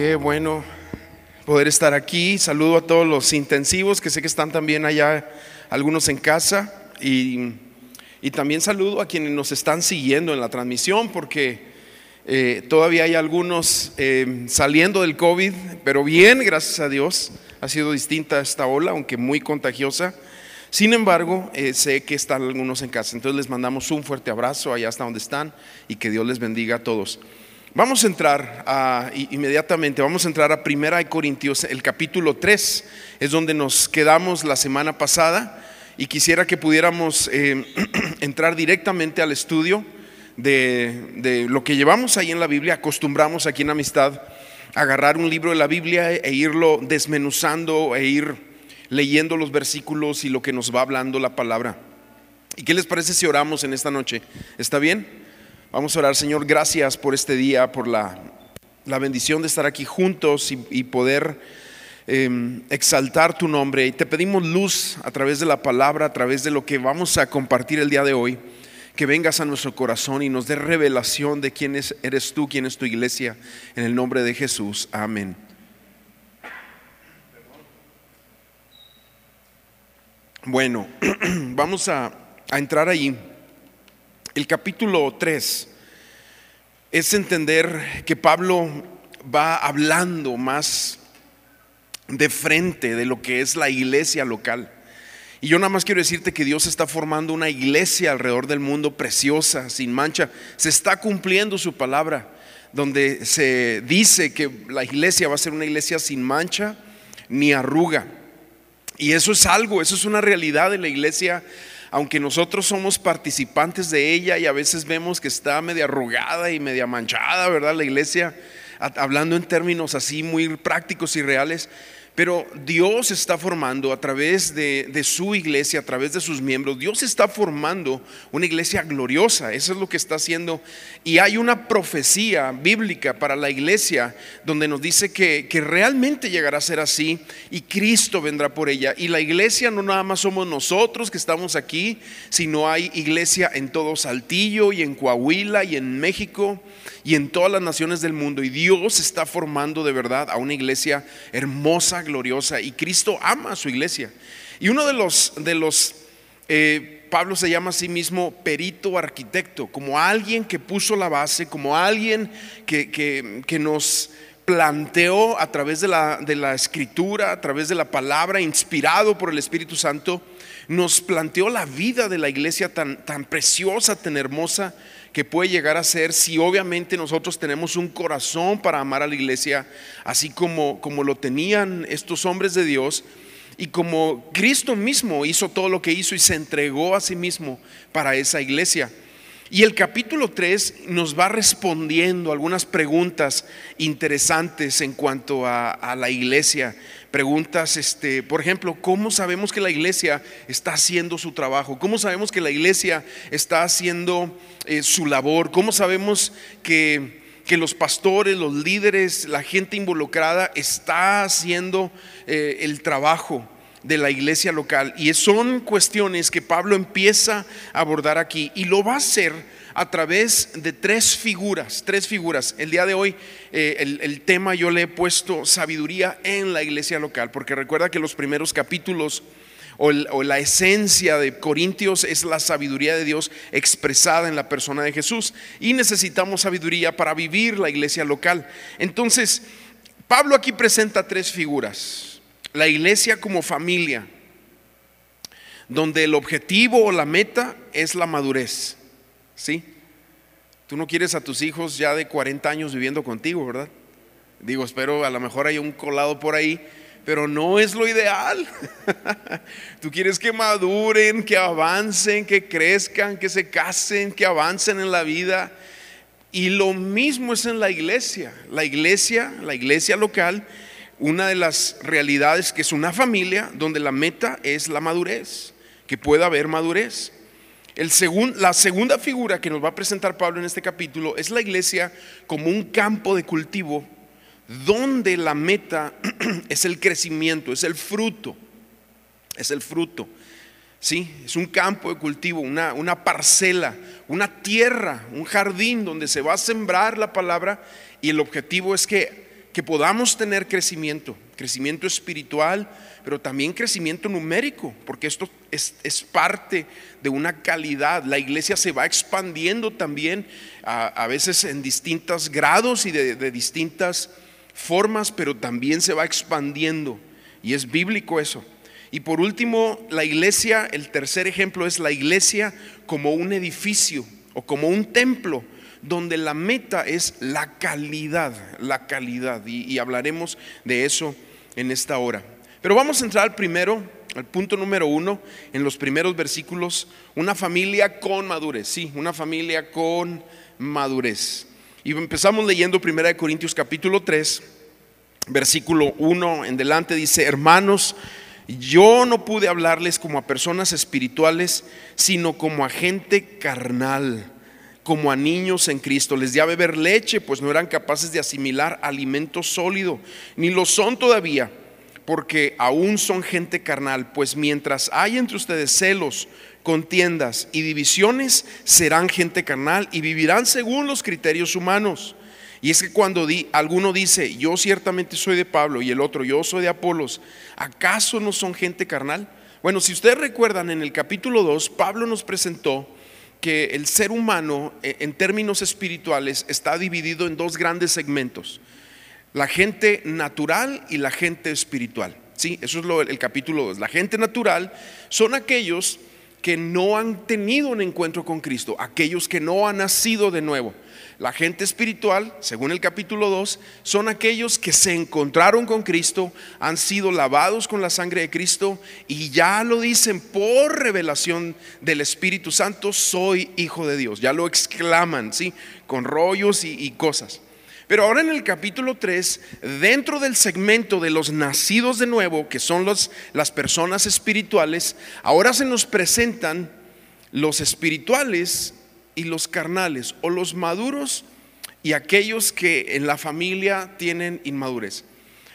Qué bueno poder estar aquí. Saludo a todos los intensivos, que sé que están también allá, algunos en casa. Y, también saludo a quienes nos están siguiendo en la transmisión, porque eh, todavía hay algunos eh, saliendo del COVID, pero bien, gracias a Dios. Ha sido distinta esta ola, aunque muy contagiosa. Sin embargo, eh, sé que están algunos en casa. Entonces les mandamos un fuerte abrazo allá hasta donde están y que Dios les bendiga a todos. Vamos a entrar inmediatamente, vamos a entrar a Primera Corintios, el capítulo 3, es donde nos quedamos la semana pasada y quisiera que pudiéramos eh, entrar directamente al estudio de, de, lo que llevamos ahí en la Biblia, acostumbramos aquí en Amistad a agarrar un libro de la Biblia e irlo desmenuzando e ir leyendo los versículos y lo que nos va hablando la palabra. ¿Y qué les parece si oramos en esta noche? ¿Está bien? Vamos a orar, Señor, gracias por este día, por la, bendición de estar aquí juntos y, poder em, exaltar tu nombre. Y te pedimos luz a través de la palabra, a través de lo que vamos a compartir el día de hoy. Que vengas a nuestro corazón y nos dé revelación de quién eres tú, quién es tu iglesia. En el nombre de Jesús. Amén. Bueno, vamos a, a entrar ahí. El capítulo 3 es entender que Pablo va hablando más de frente de lo que es la iglesia local. Y yo nada más quiero decirte que Dios está formando una iglesia alrededor del mundo preciosa, sin mancha. Se está cumpliendo su palabra, donde se dice que la iglesia va a ser una iglesia sin mancha ni arruga. Y eso es algo, eso es una realidad de la iglesia aunque nosotros somos participantes de ella y a veces vemos que está media arrugada y media manchada, ¿verdad? La iglesia, hablando en términos así muy prácticos y reales, pero Dios está formando a través de, su iglesia, a través de sus miembros, Dios está formando una iglesia gloriosa, eso es lo que está haciendo. Y hay una profecía bíblica para la iglesia donde nos dice que, que realmente llegará a ser así y Cristo vendrá por ella. Y la iglesia no nada más somos nosotros que estamos aquí, sino hay iglesia en todo Saltillo y en Coahuila y en México y en todas las naciones del mundo. Y Dios está formando de verdad a una iglesia hermosa, gloriosa. Y Cristo ama a su iglesia. Y uno de los, de los eh, Pablo se llama a sí mismo perito arquitecto, como alguien que puso la base, como alguien que, que, nos planteó a través de la, de la, escritura, a través de la palabra, inspirado por el Espíritu Santo, nos planteó la vida de la iglesia tan, tan preciosa, tan hermosa, que puede llegar a ser si obviamente nosotros tenemos un corazón para amar a la iglesia, así como, como lo tenían estos hombres de Dios, y como Cristo mismo hizo todo lo que hizo y se entregó a sí mismo para esa iglesia. Y el capítulo 3 nos va respondiendo algunas preguntas interesantes en cuanto a, la iglesia preguntas, este, por ejemplo, ¿cómo sabemos que la iglesia está haciendo su trabajo? ¿Cómo sabemos que la iglesia está haciendo eh, su labor? ¿Cómo sabemos que, que, los pastores, los líderes, la gente involucrada está haciendo eh, el trabajo? De la iglesia local. Y son cuestiones que Pablo empieza a abordar aquí y lo va a hacer a través de tres figuras, tres figuras. El día de hoy eh, el, tema yo le he puesto sabiduría en la iglesia local, porque recuerda que los primeros capítulos o, la esencia de Corintios es la sabiduría de Dios expresada en la persona de Jesús. Y necesitamos sabiduría para vivir la iglesia local. Entonces, Pablo aquí presenta tres figuras. La iglesia como familia, donde el objetivo o la meta es la madurez. ¿Sí? Tú no quieres a tus hijos ya de 40 años viviendo contigo, ¿verdad? Digo, espero a lo mejor hay un colado por ahí, pero no es lo ideal. Tú quieres que maduren, que avancen, que crezcan, que se casen, que avancen en la vida. Y lo mismo es en la iglesia. La iglesia, la iglesia local, una de las realidades que es una familia donde la meta es la madurez, que pueda haber madurez la segunda figura que nos va a presentar Pablo en este capítulo es la iglesia como un campo de cultivo donde la meta es el crecimiento, es el fruto, es el fruto. ¿sí? Es un campo de cultivo, una, una parcela, una tierra, un jardín donde se va a sembrar la palabra y el objetivo es que que podamos tener crecimiento, crecimiento espiritual, pero también crecimiento numérico, porque esto es, parte de una calidad. La iglesia se va expandiendo también, a, veces en distintos grados y de, distintas formas, pero también se va expandiendo. Y es bíblico eso. Y por último, la iglesia, el tercer ejemplo es la iglesia como un edificio o como un templo donde la meta es la calidad, la calidad. Y, hablaremos de eso en esta hora. Pero vamos a entrar primero, al punto número uno, en los primeros versículos, una familia con madurez, sí, una familia con madurez. Y empezamos leyendo 1 Corintios capítulo 3, versículo 1 en delante, dice, hermanos, yo no pude hablarles como a personas espirituales, sino como a gente carnal como a niños en Cristo. Les di a beber leche, pues no eran capaces de asimilar alimento sólido, ni lo son todavía, porque aún son gente carnal. Pues mientras hay entre ustedes celos, contiendas y divisiones, serán gente carnal y vivirán según los criterios humanos. Y es que cuando di, alguno dice, yo ciertamente soy de Pablo y el otro, yo soy de Apolos, ¿acaso no son gente carnal? Bueno, si ustedes recuerdan, en el capítulo 2, Pablo nos presentó que el ser humano eh, en términos espirituales está dividido en dos grandes segmentos, la gente natural y la gente espiritual. Sí, eso es lo, el capítulo 2. La gente natural son aquellos que no han tenido un encuentro con Cristo, aquellos que no han nacido de nuevo. La gente espiritual, según el capítulo 2, son aquellos que se encontraron con Cristo, han sido lavados con la sangre de Cristo y ya lo dicen por revelación del Espíritu Santo, soy hijo de Dios. Ya lo exclaman, ¿sí? Con rollos y, cosas. Pero ahora en el capítulo 3, dentro del segmento de los nacidos de nuevo, que son los, las personas espirituales, ahora se nos presentan los espirituales y los carnales, o los maduros y aquellos que en la familia tienen inmadurez.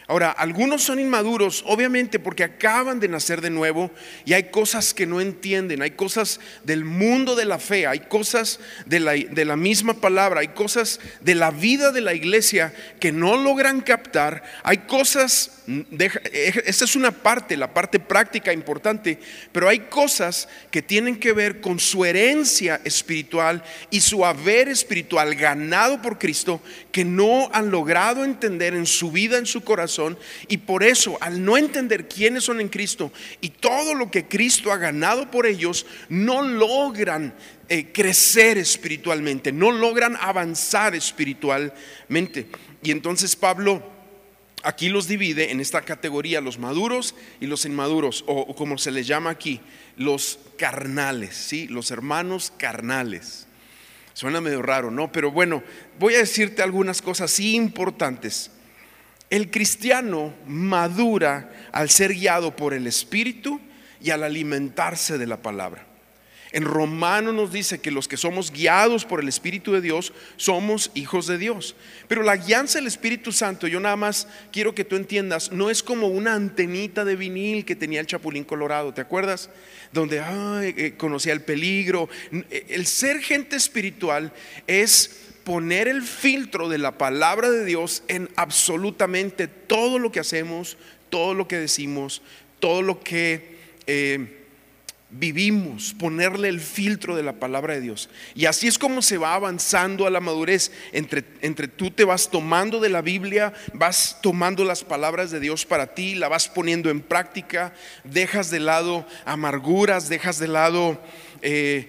Ahora, algunos son inmaduros, obviamente, porque acaban de nacer de nuevo y hay cosas que no entienden, hay cosas del mundo de la fe, hay cosas de la, de la, misma palabra, hay cosas de la vida de la iglesia que no logran captar, hay cosas, esa es una parte, la parte práctica importante, pero hay cosas que tienen que ver con su herencia espiritual y su haber espiritual ganado por Cristo que no han logrado entender en su vida, en su corazón y por eso al no entender quiénes son en Cristo y todo lo que Cristo ha ganado por ellos, no logran eh, crecer espiritualmente, no logran avanzar espiritualmente. Y entonces Pablo aquí los divide en esta categoría, los maduros y los inmaduros, o, como se les llama aquí, los carnales, ¿sí? los hermanos carnales. Suena medio raro, ¿no? Pero bueno, voy a decirte algunas cosas importantes el cristiano madura al ser guiado por el Espíritu y al alimentarse de la palabra. En Romano nos dice que los que somos guiados por el Espíritu de Dios somos hijos de Dios. Pero la guianza del Espíritu Santo, yo nada más quiero que tú entiendas, no es como una antenita de vinil que tenía el Chapulín Colorado, ¿te acuerdas? Donde eh, conocía el peligro. El ser gente espiritual es poner el filtro de la palabra de Dios en absolutamente todo lo que hacemos, todo lo que decimos, todo lo que eh, vivimos, ponerle el filtro de la palabra de Dios. Y así es como se va avanzando a la madurez. Entre, entre tú te vas tomando de la Biblia, vas tomando las palabras de Dios para ti, la vas poniendo en práctica, dejas de lado amarguras, dejas de lado eh,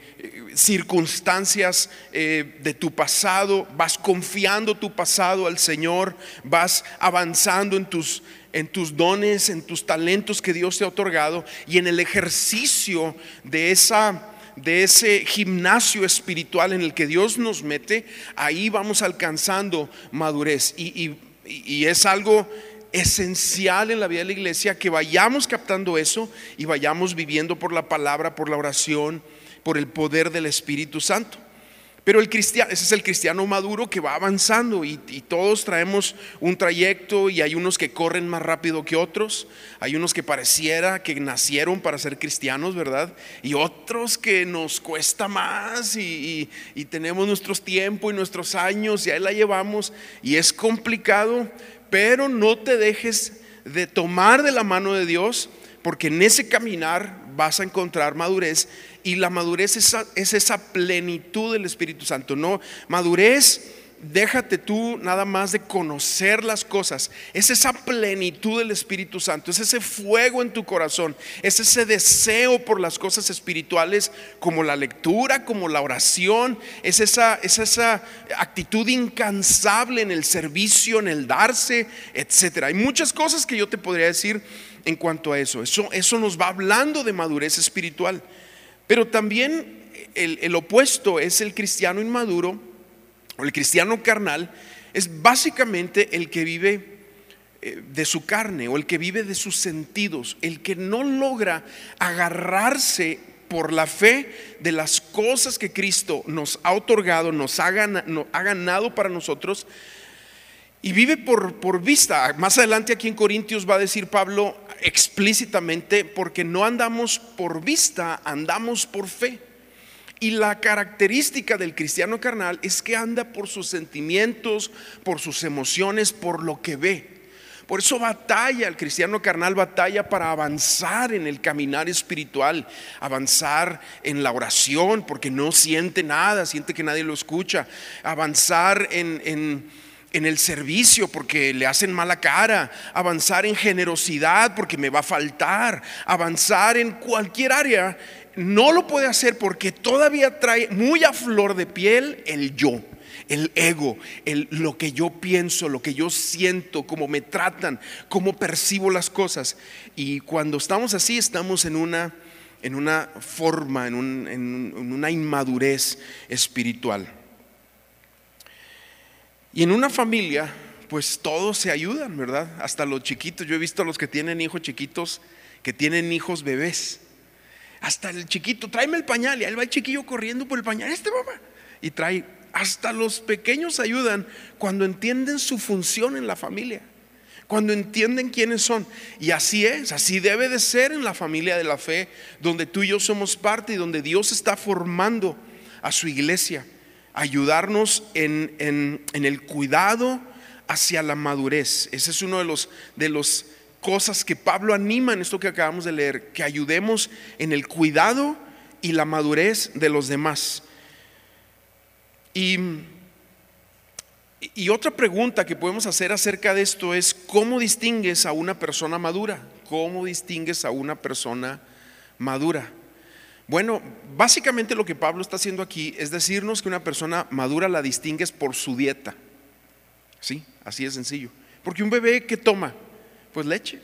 circunstancias eh, de tu pasado, vas confiando tu pasado al Señor, vas avanzando en tus, en tus dones, en tus talentos que Dios te ha otorgado y en el ejercicio de esa de ese gimnasio espiritual en el que Dios nos mete, ahí vamos alcanzando madurez. Y, y, es algo esencial en la vida de la iglesia que vayamos captando eso y vayamos viviendo por la palabra, por la oración, por el poder del Espíritu Santo. Pero el cristiano, ese es el cristiano maduro que va avanzando y, todos traemos un trayecto y hay unos que corren más rápido que otros, hay unos que pareciera que nacieron para ser cristianos, ¿verdad? Y otros que nos cuesta más y, y tenemos nuestros tiempos y nuestros años y ahí la llevamos y es complicado, pero no te dejes de tomar de la mano de Dios, porque en ese caminar vas a encontrar madurez y la madurez es esa, es esa plenitud del Espíritu Santo, no madurez déjate tú nada más de conocer las cosas. Es esa plenitud del Espíritu Santo, es ese fuego en tu corazón, es ese deseo por las cosas espirituales como la lectura, como la oración, es esa, es esa actitud incansable en el servicio, en el darse, etc. Hay muchas cosas que yo te podría decir en cuanto a eso. Eso, eso nos va hablando de madurez espiritual. Pero también el, el opuesto es el cristiano inmaduro o el cristiano carnal, es básicamente el que vive eh, de su carne o el que vive de sus sentidos, el que no logra agarrarse por la fe de las cosas que Cristo nos ha otorgado, nos ha ganado, para nosotros, y vive por, por vista. Más adelante aquí en Corintios va a decir Pablo explícitamente, porque no andamos por vista, andamos por fe. Y la característica del cristiano carnal es que anda por sus sentimientos, por sus emociones, por lo que ve. Por eso batalla, el cristiano carnal batalla para avanzar en el caminar espiritual, avanzar en la oración, porque no siente nada, siente que nadie lo escucha, avanzar en, en, en el servicio, porque le hacen mala cara, avanzar en generosidad, porque me va a faltar, avanzar en cualquier área no lo puede hacer porque todavía trae muy a flor de piel el yo, el ego, el, lo que yo pienso, lo que yo siento, cómo me tratan, cómo percibo las cosas. Y cuando estamos así, estamos en una, en una forma, en, en una inmadurez espiritual. Y en una familia, pues todos se ayudan, ¿verdad? Hasta los chiquitos. Yo he visto a los que tienen hijos chiquitos, que tienen hijos bebés hasta el chiquito, tráeme el pañal. Y ahí va el chiquillo corriendo por el pañal. Este mamá. Y trae, hasta los pequeños ayudan cuando entienden su función en la familia. Cuando entienden quiénes son. Y así es, así debe de ser en la familia de la fe, donde tú y yo somos parte y donde Dios está formando a su iglesia. Ayudarnos en, en el cuidado hacia la madurez. Ese es uno de los, de los cosas que Pablo anima en esto que acabamos de leer, que ayudemos en el cuidado y la madurez de los demás. Y, y otra pregunta que podemos hacer acerca de esto es, ¿cómo distingues a una persona madura? ¿Cómo distingues a una persona madura? Bueno, básicamente lo que Pablo está haciendo aquí es decirnos que una persona madura la distingues por su dieta. Sí, así es sencillo. Porque un bebé que toma, pues leche,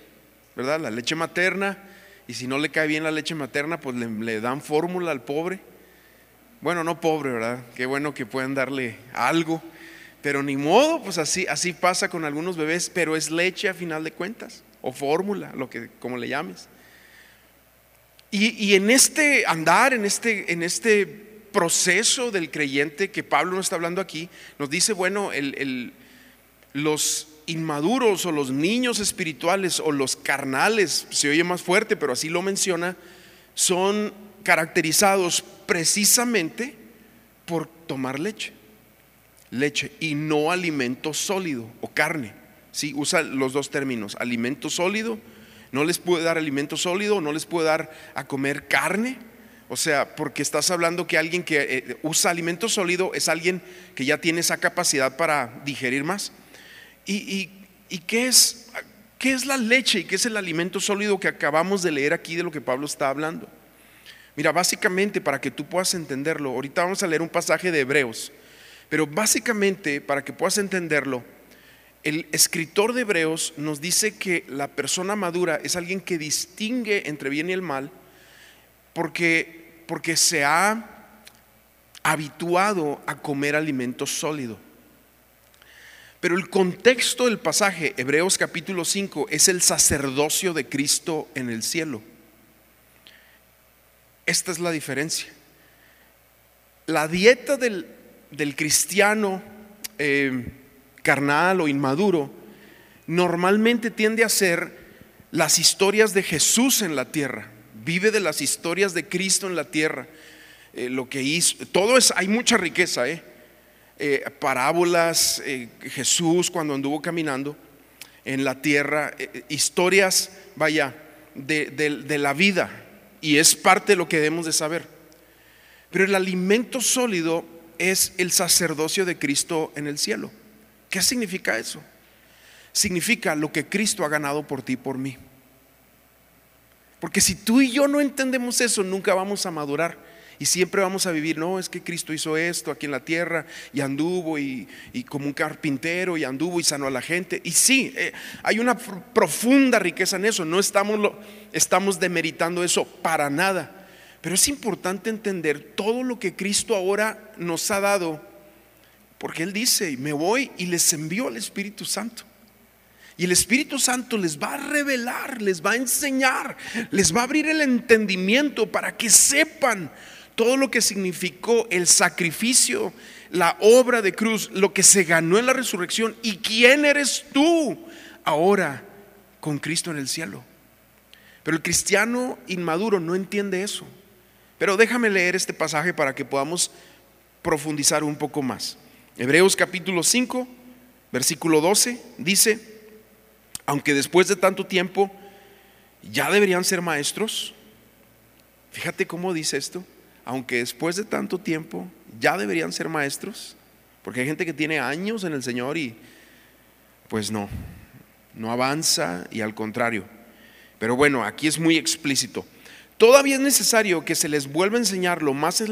¿verdad? La leche materna. Y si no le cae bien la leche materna, pues le, dan fórmula al pobre. Bueno, no pobre, ¿verdad? Qué bueno que puedan darle algo. Pero ni modo, pues así, así pasa con algunos bebés, pero es leche a final de cuentas, o fórmula, lo que, como le llames. Y, en este andar, en este, en este proceso del creyente que Pablo nos está hablando aquí, nos dice, bueno, los inmaduros o los niños espirituales o los carnales, se oye más fuerte, pero así lo menciona, son caracterizados precisamente por tomar leche, leche y no alimento sólido o carne. Sí, usa los dos términos, alimento sólido, no les puede dar alimento sólido, no les puede dar a comer carne. O sea, porque estás hablando que alguien que eh, usa alimento sólido es alguien que ya tiene esa capacidad para digerir más. ¿Y, qué, es, qué es la leche y qué es el alimento sólido que acabamos de leer aquí de lo que Pablo está hablando? Mira, básicamente para que tú puedas entenderlo, ahorita vamos a leer un pasaje de Hebreos, pero básicamente para que puedas entenderlo, el escritor de Hebreos nos dice que la persona madura es alguien que distingue entre bien y el mal porque, porque se ha habituado a comer alimento sólido. Pero el contexto del pasaje, Hebreos capítulo 5, es el sacerdocio de Cristo en el cielo. Esta es la diferencia. La dieta del, cristiano eh, carnal o inmaduro normalmente tiende a ser las historias de Jesús en la tierra. Vive de las historias de Cristo en la tierra. Eh, lo que hizo, todo es, hay mucha riqueza, ¿eh? Eh, parábolas, eh, Jesús cuando anduvo caminando, en la tierra, historias, vaya, de, de la vida, y es parte de lo que debemos de saber. Pero el alimento sólido es el sacerdocio de Cristo en el cielo. ¿Qué significa eso? Significa lo que Cristo ha ganado por ti y por mí. Porque si tú y yo no entendemos eso, nunca vamos a madurar. Y siempre vamos a vivir, no, es que Cristo hizo esto aquí en la tierra y anduvo y, como un carpintero y anduvo y sanó a la gente. Y sí, eh, hay una profunda riqueza en eso, no estamos, estamos demeritando eso para nada. Pero es importante entender todo lo que Cristo ahora nos ha dado, porque Él dice, me voy y les envío al Espíritu Santo. Y el Espíritu Santo les va a revelar, les va a enseñar, les va a abrir el entendimiento para que sepan todo lo que significó el sacrificio, la obra de cruz, lo que se ganó en la resurrección y quién eres tú ahora con Cristo en el cielo. Pero el cristiano inmaduro no entiende eso. Pero déjame leer este pasaje para que podamos profundizar un poco más. Hebreos capítulo 5, versículo 12 dice, aunque después de tanto tiempo ya deberían ser maestros. Fíjate cómo dice esto, aunque después de tanto tiempo ya deberían ser maestros, porque hay gente que tiene años en el Señor y pues no, no avanza y al contrario. Pero bueno, aquí es muy explícito. Todavía es necesario que se les vuelva a enseñar lo más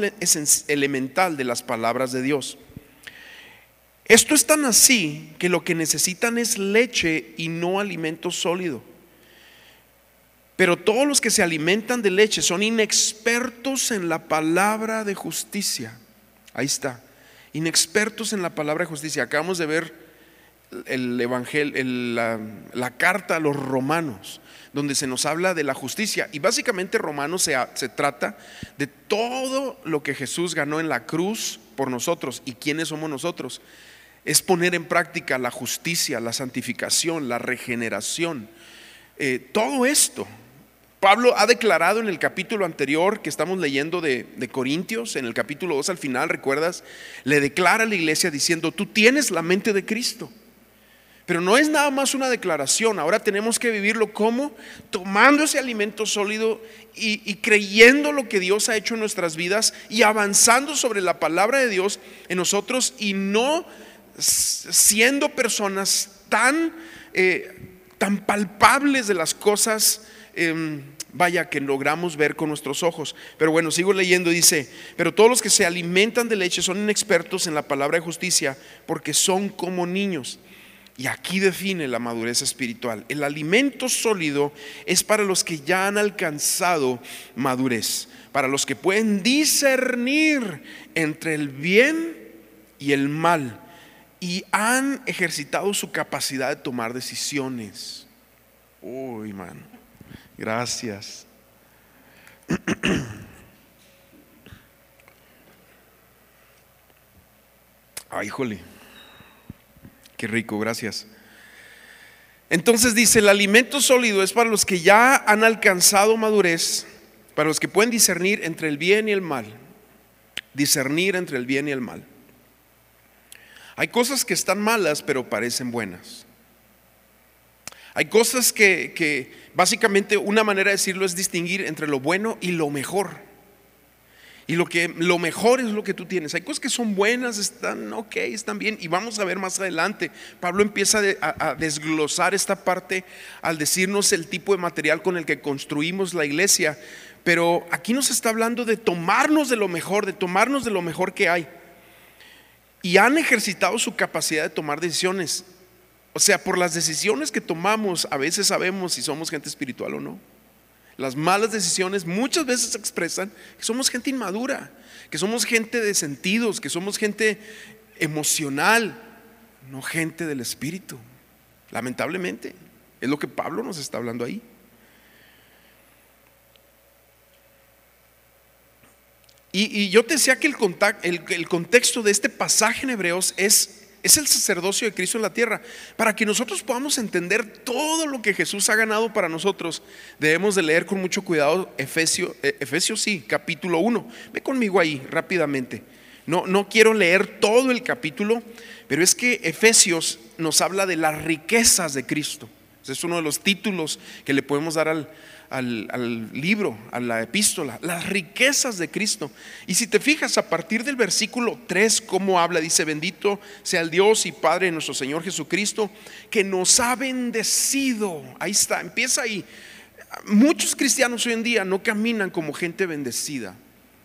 elemental de las palabras de Dios. Esto es tan así que lo que necesitan es leche y no alimento sólido. Pero todos los que se alimentan de leche son inexpertos en la palabra de justicia. Ahí está. Inexpertos en la palabra de justicia. Acabamos de ver el evangelio, la, la, carta a los romanos, donde se nos habla de la justicia. Y básicamente Romanos se, se trata de todo lo que Jesús ganó en la cruz por nosotros y quiénes somos nosotros es poner en práctica la justicia, la santificación, la regeneración. Eh, todo esto. Pablo ha declarado en el capítulo anterior que estamos leyendo de, de, Corintios, en el capítulo 2 al final, ¿recuerdas? Le declara a la iglesia diciendo, tú tienes la mente de Cristo. Pero no es nada más una declaración, ahora tenemos que vivirlo como tomando ese alimento sólido y, y, creyendo lo que Dios ha hecho en nuestras vidas y avanzando sobre la palabra de Dios en nosotros y no siendo personas tan, eh, tan palpables de las cosas, em, vaya, que logramos ver con nuestros ojos. Pero bueno, sigo leyendo, dice, pero todos los que se alimentan de leche son inexpertos en la palabra de justicia porque son como niños. Y aquí define la madurez espiritual. El alimento sólido es para los que ya han alcanzado madurez, para los que pueden discernir entre el bien y el mal y han ejercitado su capacidad de tomar decisiones. Uy, man, gracias. Ay, jole, qué rico, gracias. Entonces dice, el alimento sólido es para los que ya han alcanzado madurez, para los que pueden discernir entre el bien y el mal, discernir entre el bien y el mal. Hay cosas que están malas pero parecen buenas. Hay cosas que, básicamente una manera de decirlo es distinguir entre lo bueno y lo mejor. Y lo que lo mejor es lo que tú tienes. Hay cosas que son buenas, están ok, están bien. Y vamos a ver más adelante. Pablo empieza a, desglosar esta parte al decirnos el tipo de material con el que construimos la iglesia. Pero aquí nos está hablando de tomarnos de lo mejor, de tomarnos de lo mejor que hay y han ejercitado su capacidad de tomar decisiones. O sea, por las decisiones que tomamos, a veces sabemos si somos gente espiritual o no. Las malas decisiones muchas veces expresan que somos gente inmadura, que somos gente de sentidos, que somos gente emocional, no gente del espíritu. Lamentablemente, es lo que Pablo nos está hablando ahí. Y, yo te decía que el, el, contexto de este pasaje en Hebreos es, es el sacerdocio de Cristo en la tierra. Para que nosotros podamos entender todo lo que Jesús ha ganado para nosotros, debemos de leer con mucho cuidado Efesios, eh, Efesios sí, capítulo 1. Ve conmigo ahí rápidamente. No, no quiero leer todo el capítulo, pero es que Efesios nos habla de las riquezas de Cristo. Ese es uno de los títulos que le podemos dar al, al, libro, a la epístola, las riquezas de Cristo. Y si te fijas a partir del versículo 3, cómo habla, dice, bendito sea el Dios y Padre de nuestro Señor Jesucristo, que nos ha bendecido. Ahí está, empieza ahí. Muchos cristianos hoy en día no caminan como gente bendecida.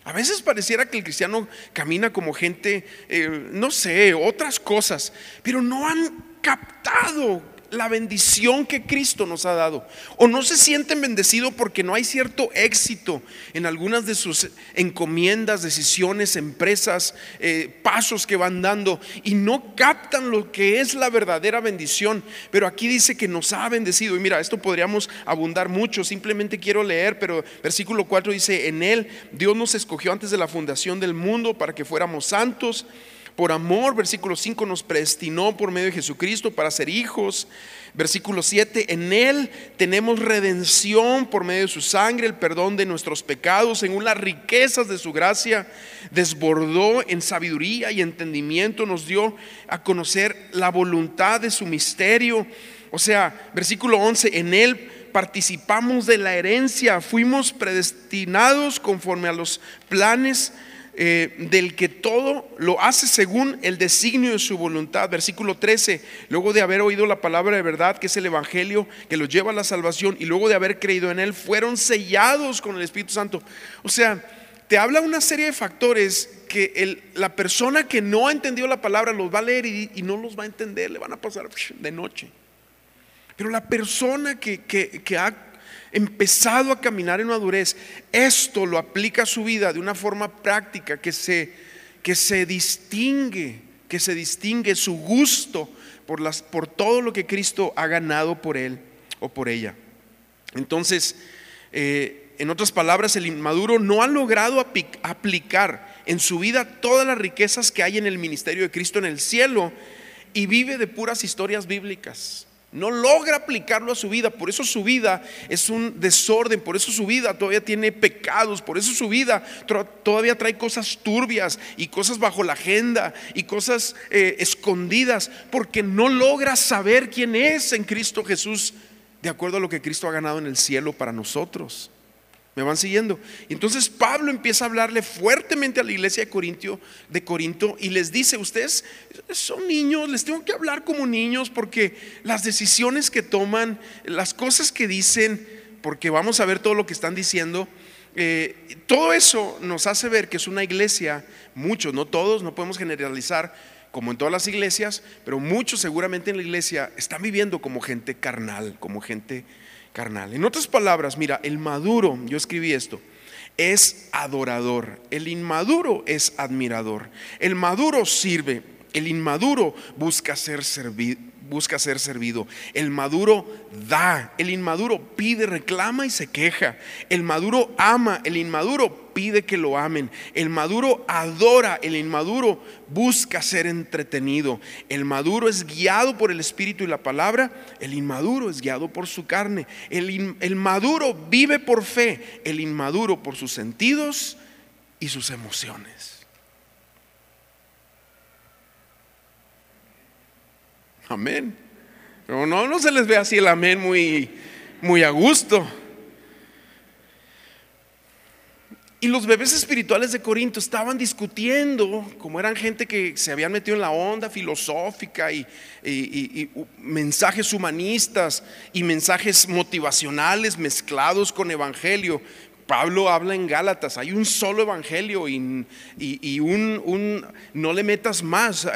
A veces pareciera que el cristiano camina como gente, eh, no sé, otras cosas, pero no han captado la bendición que Cristo nos ha dado. O no se sienten bendecidos porque no hay cierto éxito en algunas de sus encomiendas, decisiones, empresas, eh, pasos que van dando y no captan lo que es la verdadera bendición. Pero aquí dice que nos ha bendecido. Y mira, esto podríamos abundar mucho. Simplemente quiero leer, pero versículo 4 dice, en él Dios nos escogió antes de la fundación del mundo para que fuéramos santos por amor, versículo 5, nos predestinó por medio de Jesucristo para ser hijos. Versículo 7, en Él tenemos redención por medio de su sangre, el perdón de nuestros pecados, según las riquezas de su gracia, desbordó en sabiduría y entendimiento, nos dio a conocer la voluntad de su misterio. O sea, versículo 11, en Él participamos de la herencia, fuimos predestinados conforme a los planes eh, del que todo lo hace según el designio de su voluntad. Versículo 13, luego de haber oído la palabra de verdad, que es el Evangelio, que los lleva a la salvación, y luego de haber creído en él, fueron sellados con el Espíritu Santo. O sea, te habla una serie de factores que la persona que no ha entendido la palabra los va a leer y, no los va a entender, le van a pasar de noche. Pero la persona que, que, que ha empezado a caminar en madurez, esto lo aplica a su vida de una forma práctica que se, que se distingue, que se distingue su gusto por, las, por todo lo que Cristo ha ganado por él o por ella. Entonces, eh, en otras palabras, el inmaduro no ha logrado aplicar en su vida todas las riquezas que hay en el ministerio de Cristo en el cielo y vive de puras historias bíblicas. No logra aplicarlo a su vida, por eso su vida es un desorden, por eso su vida todavía tiene pecados, por eso su vida todavía trae cosas turbias y cosas bajo la agenda y cosas eh, escondidas, porque no logra saber quién es en Cristo Jesús de acuerdo a lo que Cristo ha ganado en el cielo para nosotros. ¿Me van siguiendo? Entonces Pablo empieza a hablarle fuertemente a la iglesia de Corinto, de Corinto y les dice, ustedes son niños, les tengo que hablar como niños porque las decisiones que toman, las cosas que dicen, porque vamos a ver todo lo que están diciendo, eh, todo eso nos hace ver que es una iglesia, muchos, no todos, no podemos generalizar como en todas las iglesias, pero muchos seguramente en la iglesia están viviendo como gente carnal, como gente carnal. En otras palabras, mira, el maduro, yo escribí esto, es adorador, el inmaduro es admirador, el maduro sirve, el inmaduro busca ser servido busca ser servido. El maduro da, el inmaduro pide, reclama y se queja. El maduro ama, el inmaduro pide que lo amen. El maduro adora, el inmaduro busca ser entretenido. El maduro es guiado por el Espíritu y la palabra, el inmaduro es guiado por su carne. El, el maduro vive por fe, el inmaduro por sus sentidos y sus emociones. Amén. Pero no, no se les ve así el amén muy, muy a gusto. Y los bebés espirituales de Corinto estaban discutiendo, como eran gente que se habían metido en la onda filosófica y, y, mensajes humanistas y mensajes motivacionales mezclados con evangelio. Pablo habla en Gálatas, hay un solo evangelio y, un, no le metas más.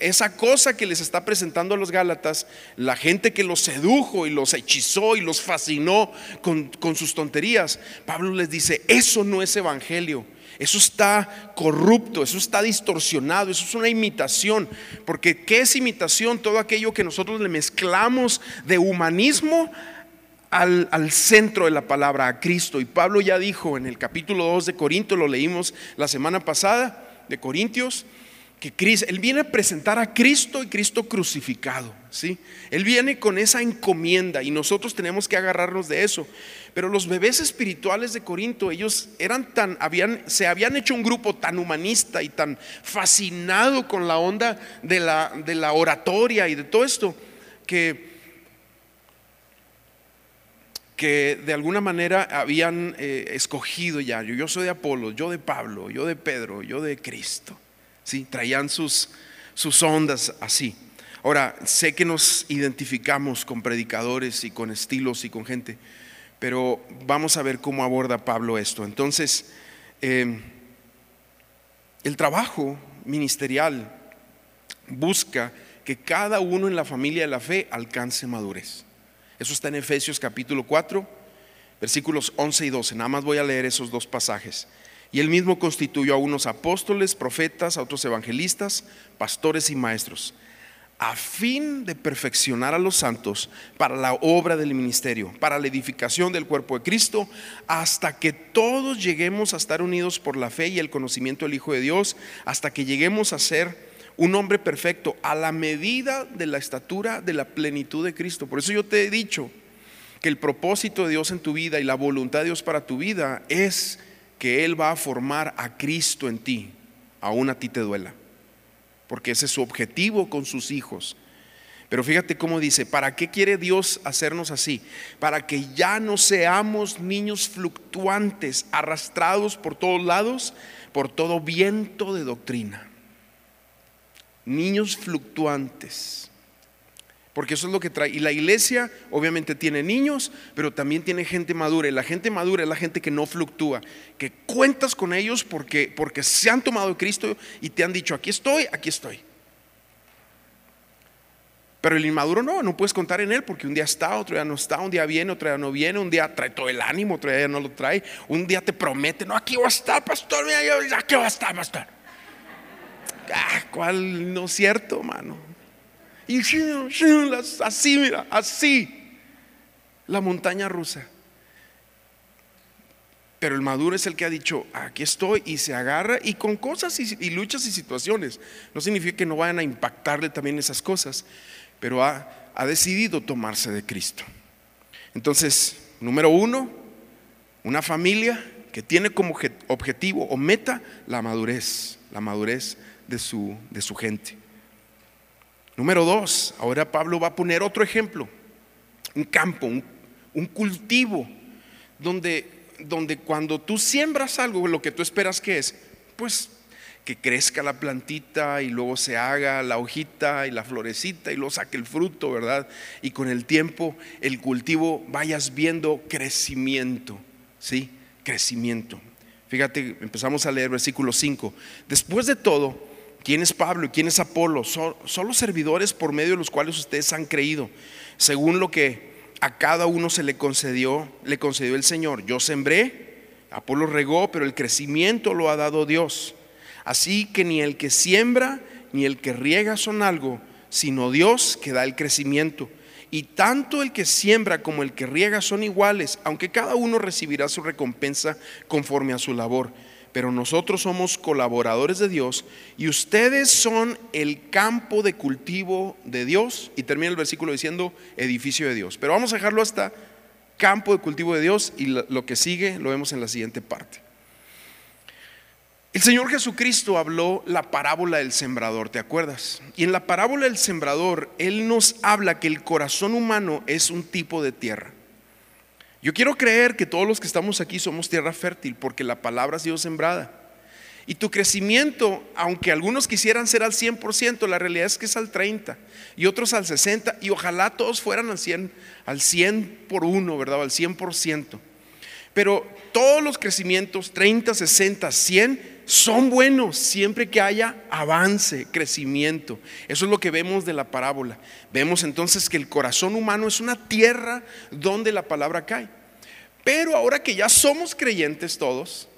Esa cosa que les está presentando a los Gálatas, la gente que los sedujo y los hechizó y los fascinó con, con sus tonterías, Pablo les dice, eso no es evangelio. Eso está corrupto, eso está distorsionado, eso es una imitación. Porque ¿qué es imitación? Todo aquello que nosotros le mezclamos de humanismo al, centro de la palabra, a Cristo. Y Pablo ya dijo en el capítulo 2 de Corinto, lo leímos la semana pasada, de Corintios, que Cristo, Él viene a presentar a Cristo y Cristo crucificado, ¿sí? Él viene con esa encomienda y nosotros tenemos que agarrarnos de eso. Pero los bebés espirituales de Corinto, ellos eran tan, habían, se habían hecho un grupo tan humanista y tan fascinado con la onda de la, de la oratoria y de todo esto, que que de alguna manera habían eh, escogido ya, yo, soy de Apolo, yo de Pablo, yo de Pedro, yo de Cristo. ¿sí? Traían sus, sus ondas así. Ahora, sé que nos identificamos con predicadores y con estilos y con gente, pero vamos a ver cómo aborda Pablo esto. Entonces, em, el trabajo ministerial busca que cada uno en la familia de la fe alcance madurez. Eso está en Efesios capítulo 4, versículos 11 y 12. Nada más voy a leer esos dos pasajes. Y él mismo constituyó a unos apóstoles, profetas, a otros evangelistas, pastores y maestros, a fin de perfeccionar a los santos para la obra del ministerio, para la edificación del cuerpo de Cristo, hasta que todos lleguemos a estar unidos por la fe y el conocimiento del Hijo de Dios, hasta que lleguemos a ser un hombre perfecto, a la medida de la estatura de la plenitud de Cristo. Por eso yo te he dicho que el propósito de Dios en tu vida y la voluntad de Dios para tu vida es que Él va a formar a Cristo en ti, aún a ti te duela, porque ese es su objetivo con sus hijos. Pero fíjate cómo dice, ¿para qué quiere Dios hacernos así? Para que ya no seamos niños fluctuantes, arrastrados por todos lados, por todo viento de doctrina. Niños fluctuantes. Porque eso es lo que trae. Y la iglesia obviamente tiene niños, pero también tiene gente madura. Y la gente madura es la gente que no fluctúa, que cuentas con ellos porque, porque se han tomado Cristo y te han dicho, aquí estoy, aquí estoy. Pero el inmaduro no, no puedes contar en él porque un día está, otro día no está, un día viene, otro día no viene, un día trae todo el ánimo, otro día no lo trae, un día te promete, no, aquí va a estar, pastor, mira, aquí va a estar, pastor. Ah, ¿Cuál no es cierto, mano? Y así, mira, así. La montaña rusa. Pero el maduro es el que ha dicho, aquí estoy y se agarra y con cosas y, luchas y situaciones. No significa que no vayan a impactarle también esas cosas, pero ha, ha decidido tomarse de Cristo. Entonces, número uno, una familia que tiene como objetivo o meta la madurez, la madurez de su, de su gente. Número dos, ahora Pablo va a poner otro ejemplo, un campo, un, cultivo, donde, donde cuando tú siembras algo, lo que tú esperas que es, pues que crezca la plantita y luego se haga la hojita y la florecita y luego saque el fruto, ¿verdad? Y con el tiempo el cultivo vayas viendo crecimiento, ¿sí? Crecimiento. Fíjate, empezamos a leer versículo 5. Después de todo, ¿Quién es Pablo y quién es Apolo? Son, los servidores por medio de los cuales ustedes han creído, según lo que a cada uno se le concedió, le concedió el Señor. Yo sembré, Apolo regó, pero el crecimiento lo ha dado Dios. Así que ni el que siembra ni el que riega son algo, sino Dios que da el crecimiento. Y tanto el que siembra como el que riega son iguales, aunque cada uno recibirá su recompensa conforme a su labor pero nosotros somos colaboradores de Dios y ustedes son el campo de cultivo de Dios. Y termina el versículo diciendo edificio de Dios. Pero vamos a dejarlo hasta campo de cultivo de Dios y lo que sigue lo vemos en la siguiente parte. El Señor Jesucristo habló la parábola del sembrador, ¿te acuerdas? Y en la parábola del sembrador, Él nos habla que el corazón humano es un tipo de tierra. Yo quiero creer que todos los que estamos aquí somos tierra fértil porque la palabra ha sido sembrada. Y tu crecimiento, aunque algunos quisieran ser al 100%, la realidad es que es al 30 y otros al 60 y ojalá todos fueran al 100, al 100 por uno, ¿verdad? Al 100%. Pero todos los crecimientos, 30, 60, 100, son buenos siempre que haya avance, crecimiento. Eso es lo que vemos de la parábola. Vemos entonces que el corazón humano es una tierra donde la palabra cae. Pero ahora que ya somos creyentes todos,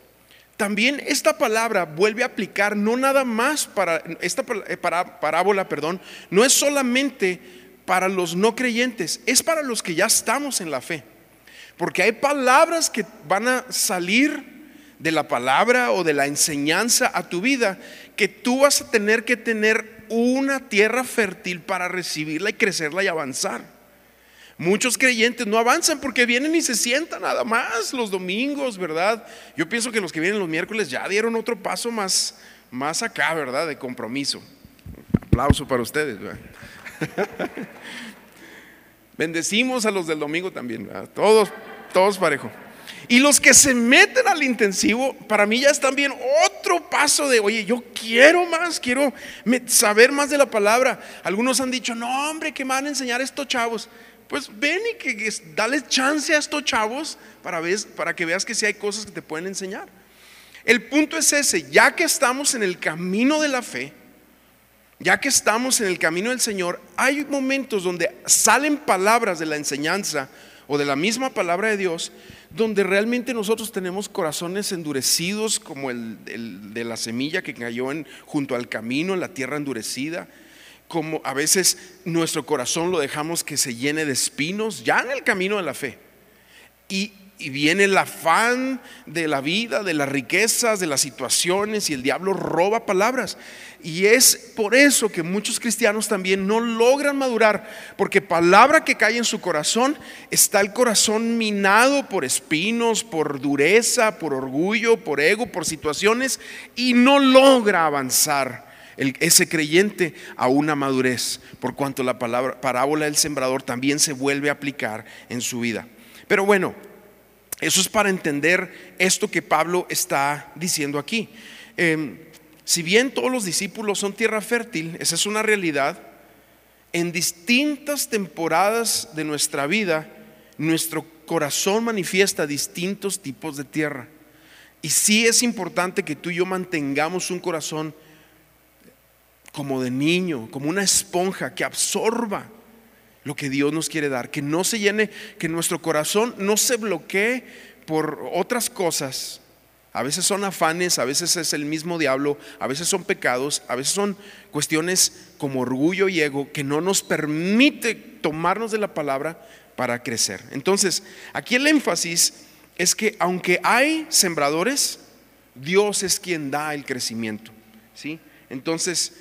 también esta palabra vuelve a aplicar no nada más para esta eh, parábola, perdón, no es solamente para los no creyentes, es para los que ya estamos en la fe. Porque hay palabras que van a salir de la palabra o de la enseñanza a tu vida, que tú vas a tener que tener una tierra fértil para recibirla y crecerla y avanzar. Muchos creyentes no avanzan porque vienen y se sientan nada más los domingos, ¿verdad? Yo pienso que los que vienen los miércoles ya dieron otro paso más, más acá, ¿verdad? De compromiso. Aplauso para ustedes. Bendecimos a los del domingo también, ¿verdad? todos, todos parejo. Y los que se meten al intensivo, para mí ya están bien otro paso de, oye, yo quiero más, quiero saber más de la palabra. Algunos han dicho, no, hombre, ¿qué me van a enseñar estos chavos? Pues ven y que, dale chance a estos chavos para, para que veas que si hay cosas que te pueden enseñar. El punto es ese, ya que estamos en el camino de la fe, ya que estamos en el camino del Señor, hay momentos donde salen palabras de la enseñanza o de la misma palabra de Dios donde realmente nosotros tenemos corazones endurecidos como el, de la semilla que cayó junto al camino, en la tierra endurecida, como a veces nuestro corazón lo dejamos que se llene de espinos, ya en el camino de la fe. Y viene el afán de la vida, de las riquezas, de las situaciones y el diablo roba palabras. Y es por eso que muchos cristianos también no logran madurar, porque palabra que cae en su corazón está el corazón minado por espinos, por dureza, por orgullo, por ego, por situaciones y no logra avanzar ese creyente a una madurez, por cuanto la palabra parábola del sembrador también se vuelve a aplicar en su vida. Pero bueno, eso es para entender esto que Pablo está diciendo aquí. Em, si bien todos los discípulos son tierra fértil, esa es una realidad, en distintas temporadas de nuestra vida, nuestro corazón manifiesta distintos tipos de tierra. Y sí es importante que tú y yo mantengamos un corazón como de niño, como una esponja que absorba lo que Dios nos quiere dar, que no se llene, que nuestro corazón no se bloquee por otras cosas. A veces son afanes, a veces es el mismo diablo, a veces son pecados, a veces son cuestiones como orgullo y ego que no nos permite tomarnos de la palabra para crecer. Entonces, aquí el énfasis es que aunque hay sembradores, Dios es quien da el crecimiento. ¿sí? Entonces,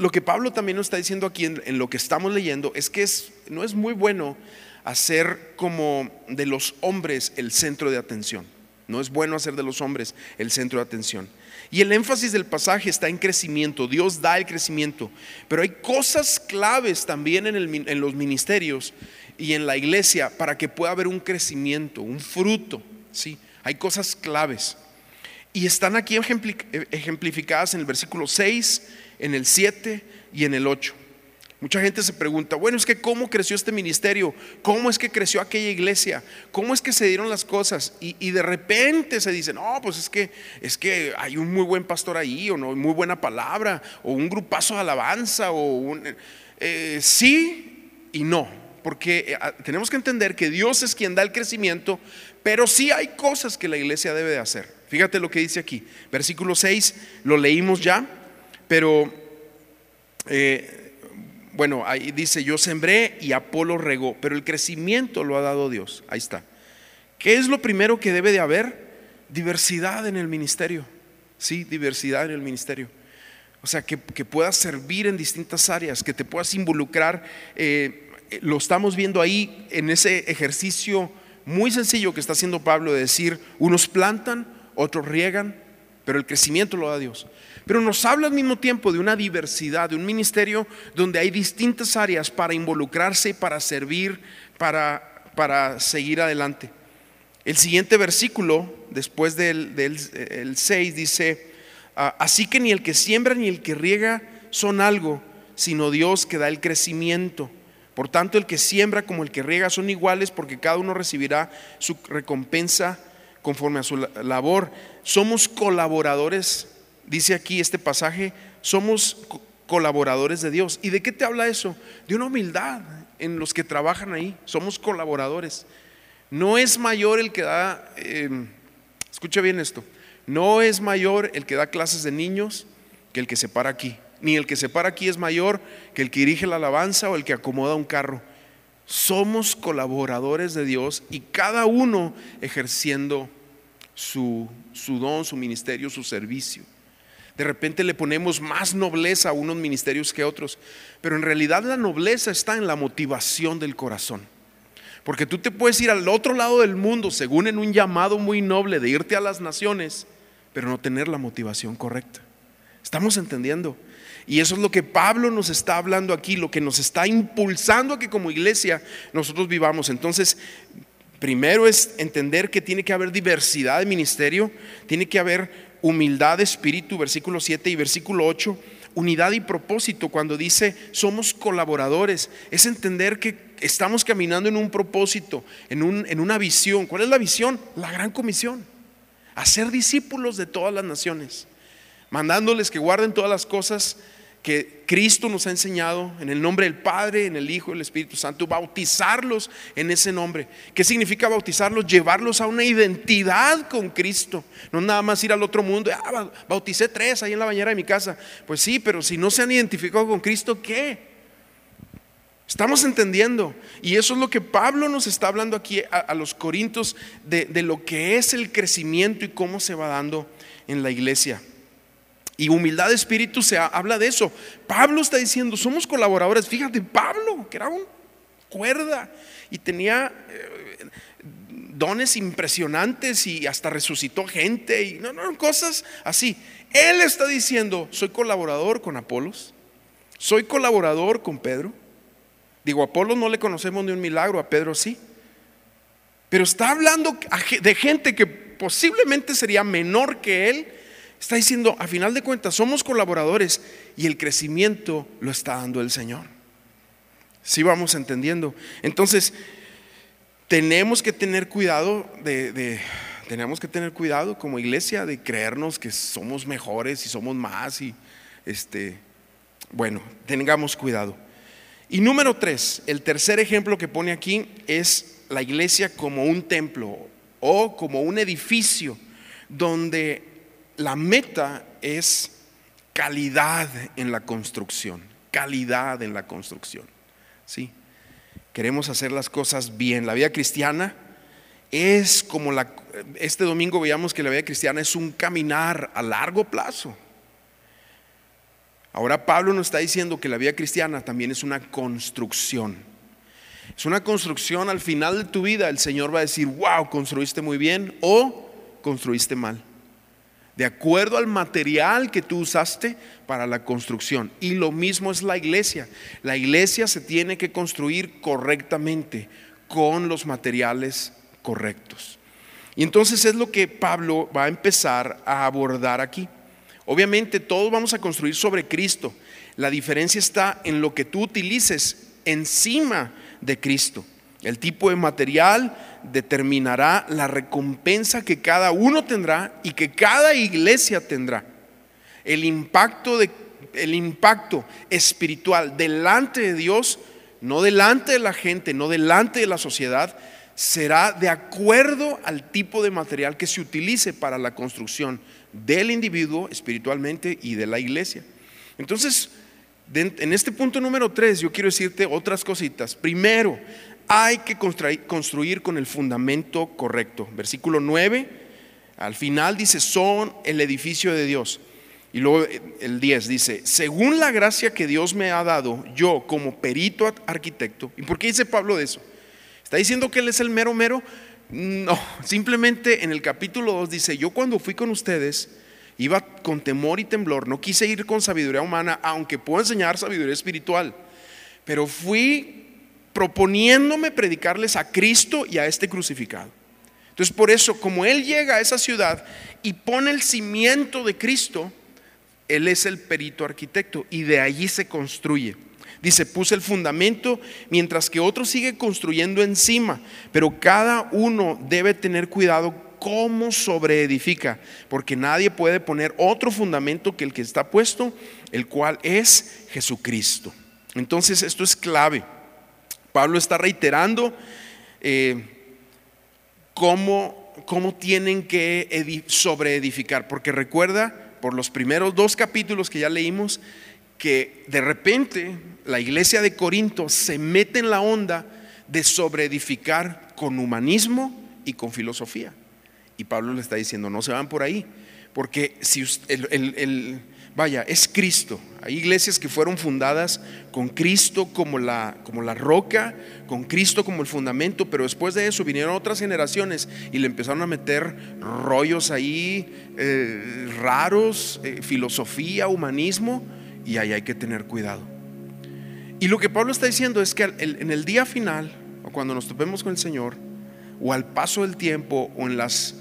lo que Pablo también nos está diciendo aquí en, lo que estamos leyendo es que es, no es muy bueno hacer como de los hombres el centro de atención. No es bueno hacer de los hombres el centro de atención. Y el énfasis del pasaje está en crecimiento. Dios da el crecimiento. Pero hay cosas claves también en, en los ministerios y en la iglesia para que pueda haber un crecimiento, un fruto. ¿sí? Hay cosas claves. Y están aquí ejemplificadas en el versículo 6, en el 7 y en el 8. Mucha gente se pregunta, bueno, es que cómo creció este ministerio, cómo es que creció aquella iglesia, cómo es que se dieron las cosas y, de repente se dice, no, pues es que es que hay un muy buen pastor ahí o no, muy buena palabra o un grupazo de alabanza o un eh, sí y no, porque eh, tenemos que entender que Dios es quien da el crecimiento, pero sí hay cosas que la iglesia debe de hacer. Fíjate lo que dice aquí, versículo 6, lo leímos ya, pero eh, bueno, ahí dice, yo sembré y Apolo regó, pero el crecimiento lo ha dado Dios. Ahí está. ¿Qué es lo primero que debe de haber? Diversidad en el ministerio. Sí, diversidad en el ministerio. O sea, que, puedas servir en distintas áreas, que te puedas involucrar. Eh, lo estamos viendo ahí en ese ejercicio muy sencillo que está haciendo Pablo de decir, unos plantan, otros riegan, pero el crecimiento lo da Dios. Pero nos habla al mismo tiempo de una diversidad, de un ministerio donde hay distintas áreas para involucrarse, para servir, para, para seguir adelante. El siguiente versículo, después del, del 6, dice, ah, así que ni el que siembra ni el que riega son algo, sino Dios que da el crecimiento. Por tanto, el que siembra como el que riega son iguales porque cada uno recibirá su recompensa conforme a su labor. Somos colaboradores, dice aquí este pasaje, somos colaboradores de Dios. ¿Y de qué te habla eso? De una humildad en los que trabajan ahí. Somos colaboradores. No es mayor el que da, em, escucha bien esto, no es mayor el que da clases de niños que el que se para aquí. Ni el que se para aquí es mayor que el que dirige la alabanza o el que acomoda un carro somos colaboradores de Dios y cada uno ejerciendo su, su don, su ministerio, su servicio. De repente le ponemos más nobleza a unos ministerios que a otros, pero en realidad la nobleza está en la motivación del corazón. Porque tú te puedes ir al otro lado del mundo, según en un llamado muy noble de irte a las naciones, pero no tener la motivación correcta. ¿Estamos entendiendo? Y eso es lo que Pablo nos está hablando aquí, lo que nos está impulsando a que como iglesia nosotros vivamos. Entonces, primero es entender que tiene que haber diversidad de ministerio, tiene que haber humildad espíritu, versículo 7 y versículo 8 unidad y propósito cuando dice somos colaboradores. Es entender que estamos caminando en un propósito, en, un, en una visión. ¿Cuál es la visión? La gran comisión. Hacer discípulos de todas las naciones, mandándoles que guarden todas las cosas que Cristo nos ha enseñado en el nombre del Padre, en el Hijo, y el Espíritu Santo, bautizarlos en ese nombre. ¿Qué significa bautizarlos? Llevarlos a una identidad con Cristo. No nada más ir al otro mundo, ah, bauticé tres ahí en la bañera de mi casa. Pues sí, pero si no se han identificado con Cristo, ¿qué? Estamos entendiendo. Y eso es lo que Pablo nos está hablando aquí a, los corintios de lo que es el crecimiento y cómo se va dando en la iglesia. Y humildad de espíritu se habla de eso. Pablo está diciendo, somos colaboradores. Fíjate, Pablo, que era un cuerda y tenía eh, dones impresionantes y hasta resucitó gente y no, no, cosas así. Él está diciendo, soy colaborador con Apolos, soy colaborador con Pedro. Digo, a Apolos no le conocemos ni un milagro, a Pedro sí. Pero está hablando de gente que posiblemente sería menor que él Está diciendo, a final de cuentas, somos colaboradores y el crecimiento lo está dando el Señor. Si vamos entendiendo. Entonces, tenemos que tener cuidado de, tenemos que tener cuidado como iglesia de creernos que somos mejores y somos más y este, bueno, tengamos cuidado. Y número tres, el tercer ejemplo que pone aquí es la iglesia como un templo o como un edificio donde la meta es calidad en la construcción, calidad en la construcción. ¿sí? Queremos hacer las cosas bien. La vida cristiana es como la... Este domingo veíamos que la vida cristiana es un caminar a largo plazo. Ahora Pablo nos está diciendo que la vida cristiana también es una construcción. Es una construcción al final de tu vida. El Señor va a decir, wow, construiste muy bien o construiste mal de acuerdo al material que tú usaste para la construcción. Y lo mismo es la iglesia. La iglesia se tiene que construir correctamente con los materiales correctos. Y entonces es lo que Pablo va a empezar a abordar aquí. Obviamente todos vamos a construir sobre Cristo. La diferencia está en lo que tú utilices encima de Cristo. El tipo de material determinará la recompensa que cada uno tendrá y que cada iglesia tendrá. El impacto, de, el impacto espiritual delante de Dios, no delante de la gente, no delante de la sociedad, será de acuerdo al tipo de material que se utilice para la construcción del individuo espiritualmente y de la iglesia. Entonces, en este punto número tres, yo quiero decirte otras cositas. Primero, hay que construir con el fundamento correcto. Versículo 9, al final dice, son el edificio de Dios. Y luego el 10 dice, según la gracia que Dios me ha dado, yo como perito arquitecto, ¿y por qué dice Pablo de eso? ¿Está diciendo que él es el mero mero? No, simplemente en el capítulo 2 dice, yo cuando fui con ustedes, iba con temor y temblor, no quise ir con sabiduría humana, aunque puedo enseñar sabiduría espiritual, pero fui proponiéndome predicarles a Cristo y a este crucificado. Entonces por eso, como Él llega a esa ciudad y pone el cimiento de Cristo, Él es el perito arquitecto y de allí se construye. Dice, puse el fundamento mientras que otro sigue construyendo encima, pero cada uno debe tener cuidado cómo sobreedifica, porque nadie puede poner otro fundamento que el que está puesto, el cual es Jesucristo. Entonces esto es clave. Pablo está reiterando eh, cómo, cómo, tienen que sobreedificar, porque recuerda por los primeros dos capítulos que ya leímos que de repente la iglesia de Corinto se mete en la onda de sobreedificar con humanismo y con filosofía. Y Pablo le está diciendo, no se van por ahí, porque si el, vaya, es Cristo. Hay iglesias que fueron fundadas con Cristo como la, como la roca, con Cristo como el fundamento, pero después de eso vinieron otras generaciones y le empezaron a meter rollos ahí eh, raros, eh, filosofía, humanismo, y ahí hay que tener cuidado. Y lo que Pablo está diciendo es que en el día final, o cuando nos topemos con el Señor, o al paso del tiempo, o en las,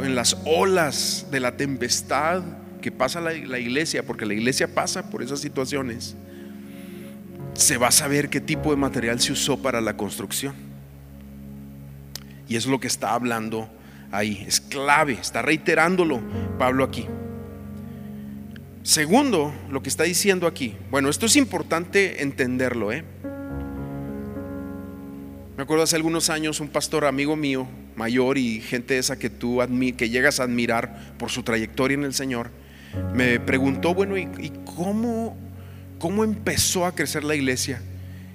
en las olas de la tempestad que pasa la, iglesia, porque la iglesia pasa por esas situaciones, se va a saber qué tipo de material se usó para la construcción. Y es lo que está hablando ahí. Es clave, está reiterándolo Pablo aquí. Segundo, lo que está diciendo aquí. Bueno, esto es importante entenderlo. ¿eh? Me acuerdo hace algunos años un pastor amigo mío, mayor y gente esa que tú que llegas a admirar por su trayectoria en el Señor, me preguntó, bueno, ¿y, cómo, cómo empezó a crecer la iglesia?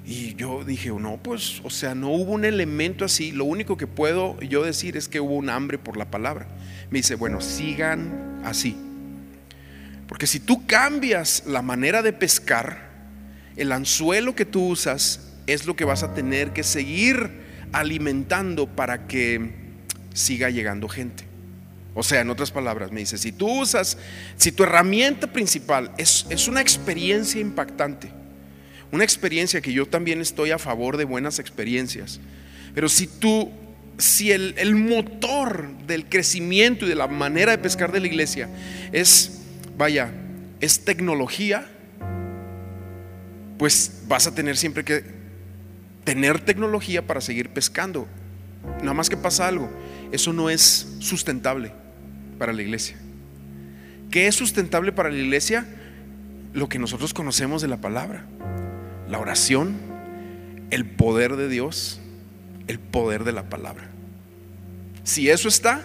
Y yo dije, no, pues, o sea, no hubo un elemento así. Lo único que puedo yo decir es que hubo un hambre por la palabra. Me dice, bueno, sigan así. Porque si tú cambias la manera de pescar, el anzuelo que tú usas es lo que vas a tener que seguir alimentando para que siga llegando gente. O sea, en otras palabras, me dice, si tú usas, si tu herramienta principal es, es una experiencia impactante, una experiencia que yo también estoy a favor de buenas experiencias, pero si tú, si el, el motor del crecimiento y de la manera de pescar de la iglesia es, vaya, es tecnología, pues vas a tener siempre que tener tecnología para seguir pescando. Nada más que pasa algo, eso no es sustentable para la iglesia. ¿Qué es sustentable para la iglesia? Lo que nosotros conocemos de la palabra. La oración, el poder de Dios, el poder de la palabra. Si eso está,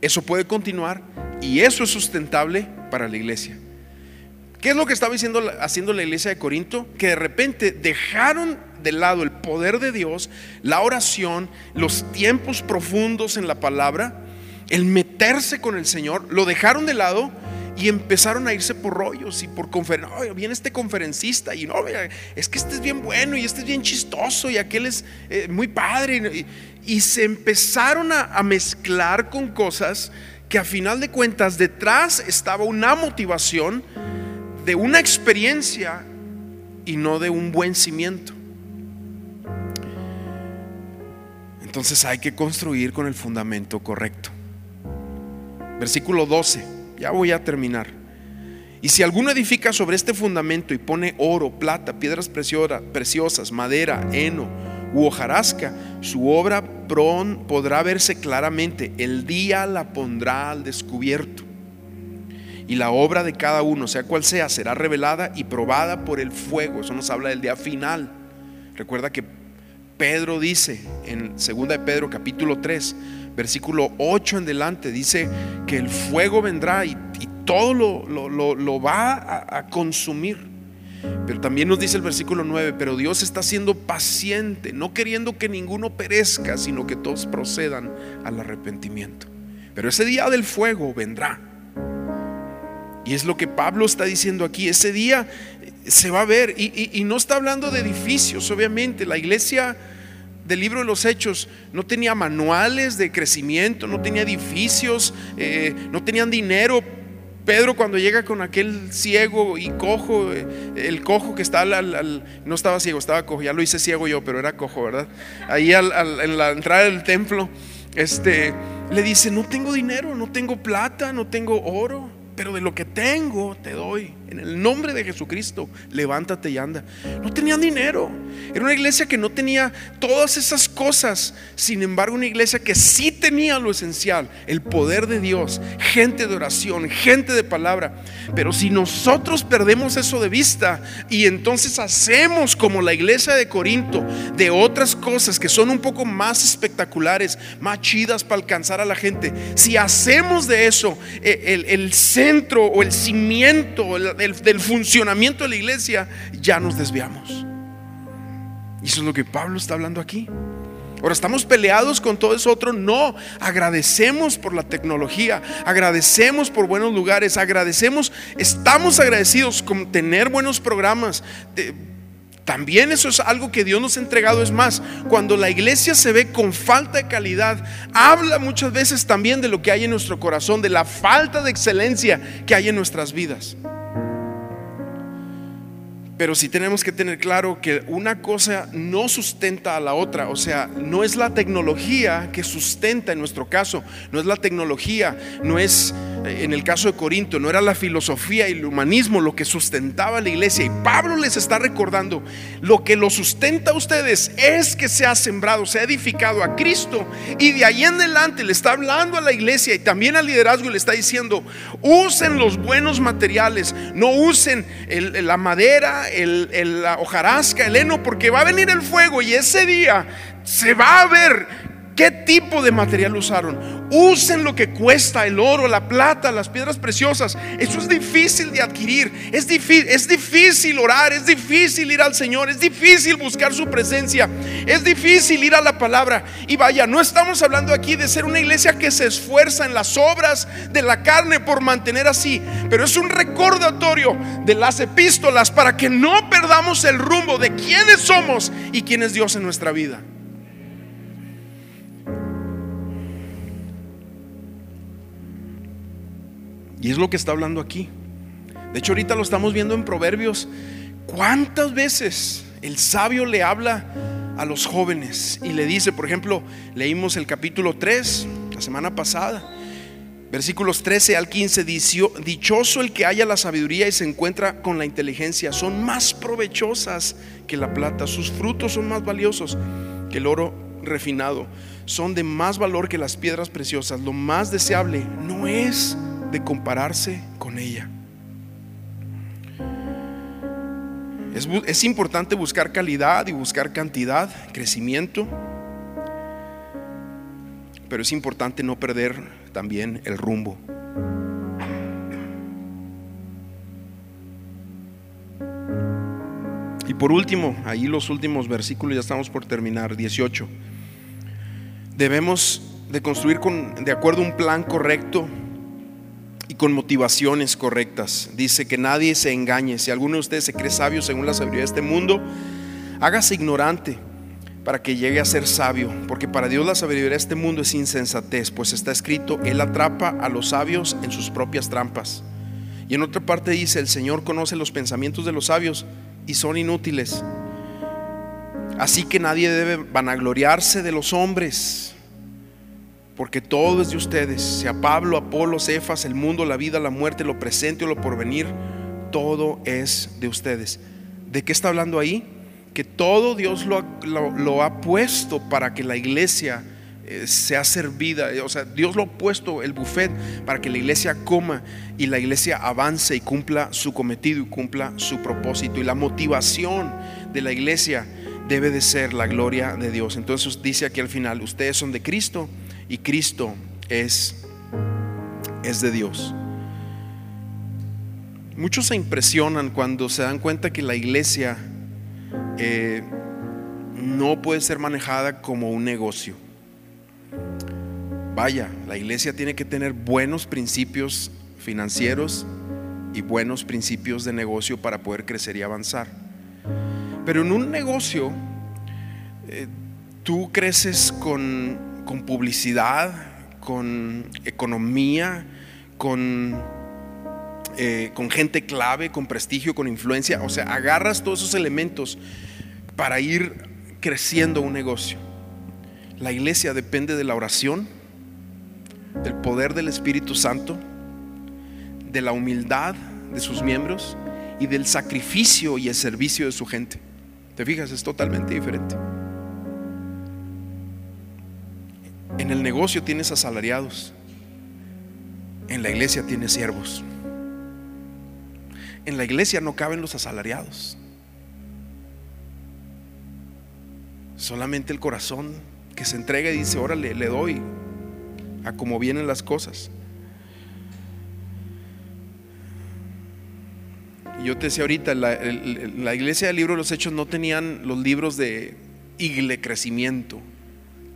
eso puede continuar y eso es sustentable para la iglesia. ¿Qué es lo que estaba diciendo, haciendo la iglesia de Corinto? Que de repente dejaron de lado el poder de Dios, la oración, los tiempos profundos en la palabra, el meterse con el Señor, lo dejaron de lado y empezaron a irse por rollos y por conferencias. viene este conferencista y no, es que este es bien bueno y este es bien chistoso y aquel es eh, muy padre. Y, se empezaron a mezclar con cosas que a final de cuentas detrás estaba una motivación de una experiencia y no de un buen cimiento. Entonces hay que construir con el fundamento correcto. Versículo 12, ya voy a terminar. Y si alguno edifica sobre este fundamento y pone oro, plata, piedras preciosas, madera, heno u hojarasca, su obra podrá verse claramente. El día la pondrá al descubierto y la obra de cada uno, sea cual sea, será revelada y probada por el fuego. Eso nos habla del día final. Recuerda que Pedro dice en 2 de Pedro capítulo 3, versículo 8 en delante, dice que el fuego vendrá y, todo lo, va a, a consumir. Pero también nos dice el versículo 9, pero Dios está siendo paciente, no queriendo que ninguno perezca, sino que todos procedan al arrepentimiento. Pero ese día del fuego vendrá. Y es lo que Pablo está diciendo aquí. Ese día se va a ver. Y, no está hablando de edificios, obviamente. La iglesia del libro de los Hechos no tenía manuales de crecimiento, no tenía edificios, eh, no tenían dinero. Pedro cuando llega con aquel ciego y cojo, eh, el cojo que está al, no estaba ciego, estaba cojo, ya lo hice ciego yo, pero era cojo, ¿verdad? Ahí en la entrada del templo, este, le dice, no tengo dinero, no tengo plata, no tengo oro pero de lo que tengo te doy. En el nombre de Jesucristo, levántate y anda. No tenían dinero. Era una iglesia que no tenía todas esas cosas. Sin embargo, una iglesia que sí tenía lo esencial, el poder de Dios, gente de oración, gente de palabra. Pero si nosotros perdemos eso de vista y entonces hacemos como la iglesia de Corinto, de otras cosas que son un poco más espectaculares, más chidas para alcanzar a la gente, si hacemos de eso eh, el, el centro o el cimiento, el, del, funcionamiento de la iglesia, ya nos desviamos. Y eso es lo que Pablo está hablando aquí. Ahora, ¿estamos peleados con todo eso otro? No, agradecemos por la tecnología, agradecemos por buenos lugares, agradecemos, estamos agradecidos con tener buenos programas. También eso es algo que Dios nos ha entregado. Es más, cuando la iglesia se ve con falta de calidad, habla muchas veces también de lo que hay en nuestro corazón, de la falta de excelencia que hay en nuestras vidas. Pero sí tenemos que tener claro que una cosa no sustenta a la otra. O sea, no es la tecnología que sustenta en nuestro caso. No es la tecnología, no es eh, en el caso de Corinto, no era la filosofía y el humanismo lo que sustentaba la iglesia. Y Pablo les está recordando, lo que lo sustenta a ustedes es que se ha sembrado, se ha edificado a Cristo. Y de ahí en adelante le está hablando a la iglesia y también al liderazgo y le está diciendo, usen los buenos materiales, no usen la madera el, la hojarasca, el heno, porque va a venir el fuego y ese día se va a ver ¿Qué tipo de material usaron? Usen lo que cuesta el oro, la plata, las piedras preciosas. Eso es difícil de adquirir. Es difícil, orar, es difícil ir al Señor, es difícil buscar su presencia, es difícil ir a la palabra. Y vaya, no estamos hablando aquí de ser una iglesia que se esfuerza en las obras de la carne por mantener así, pero es un recordatorio de las epístolas para que no perdamos el rumbo de quiénes somos y quién es Dios en nuestra vida. Y es lo que está hablando aquí. De hecho, ahorita lo estamos viendo en Proverbios. ¿Cuántas veces el sabio le habla a los jóvenes y le dice, por ejemplo, leímos el capítulo 3 la semana pasada, versículos 13 al 15, dichoso el que haya la sabiduría y se encuentra con la inteligencia, son más provechosas que la plata, sus frutos son más valiosos que el oro refinado, son de más valor que las piedras preciosas, lo más deseable no es de compararse con ella. Es, es, importante buscar calidad y buscar cantidad, crecimiento, pero es importante no perder también el rumbo. Y por último, ahí los últimos versículos, ya estamos por terminar, 18. Debemos de construir con, de acuerdo a un plan correcto con motivaciones correctas. Dice que nadie se engañe. Si alguno de ustedes se cree sabio según la sabiduría de este mundo, hágase ignorante para que llegue a ser sabio, porque para Dios la sabiduría de este mundo es insensatez, pues está escrito, Él atrapa a los sabios en sus propias trampas. Y en otra parte dice, el Señor conoce los pensamientos de los sabios y son inútiles. Así que nadie debe vanagloriarse de los hombres porque todo es de ustedes, sea Pablo, Apolo, Cefas, el mundo, la vida, la muerte, lo presente o lo porvenir, todo es de ustedes. ¿De qué está hablando ahí? Que todo Dios lo, ha puesto para que la iglesia eh, sea servida, o sea, Dios lo ha puesto el buffet para que la iglesia coma y la iglesia avance y cumpla su cometido y cumpla su propósito. Y la motivación de la iglesia debe de ser la gloria de Dios. Entonces dice aquí al final, ustedes son de Cristo y Cristo es, es de Dios. Muchos se impresionan cuando se dan cuenta que la iglesia eh, no puede ser manejada como un negocio. Vaya, la iglesia tiene que tener buenos principios financieros y buenos principios de negocio para poder crecer y avanzar. Pero en un negocio, eh, tú creces con con publicidad, con economía, con, eh, con gente clave, con prestigio, con influencia. O sea, agarras todos esos elementos para ir creciendo un negocio. La iglesia depende de la oración, del poder del Espíritu Santo, de la humildad de sus miembros y del sacrificio y el servicio de su gente. ¿Te fijas? Es totalmente diferente. En el negocio tienes asalariados. En la iglesia tienes siervos. En la iglesia no caben los asalariados. Solamente el corazón que se entrega y dice, órale, le doy a cómo vienen las cosas. yo te decía ahorita, la, la iglesia del libro de los hechos no tenían los libros de igle crecimiento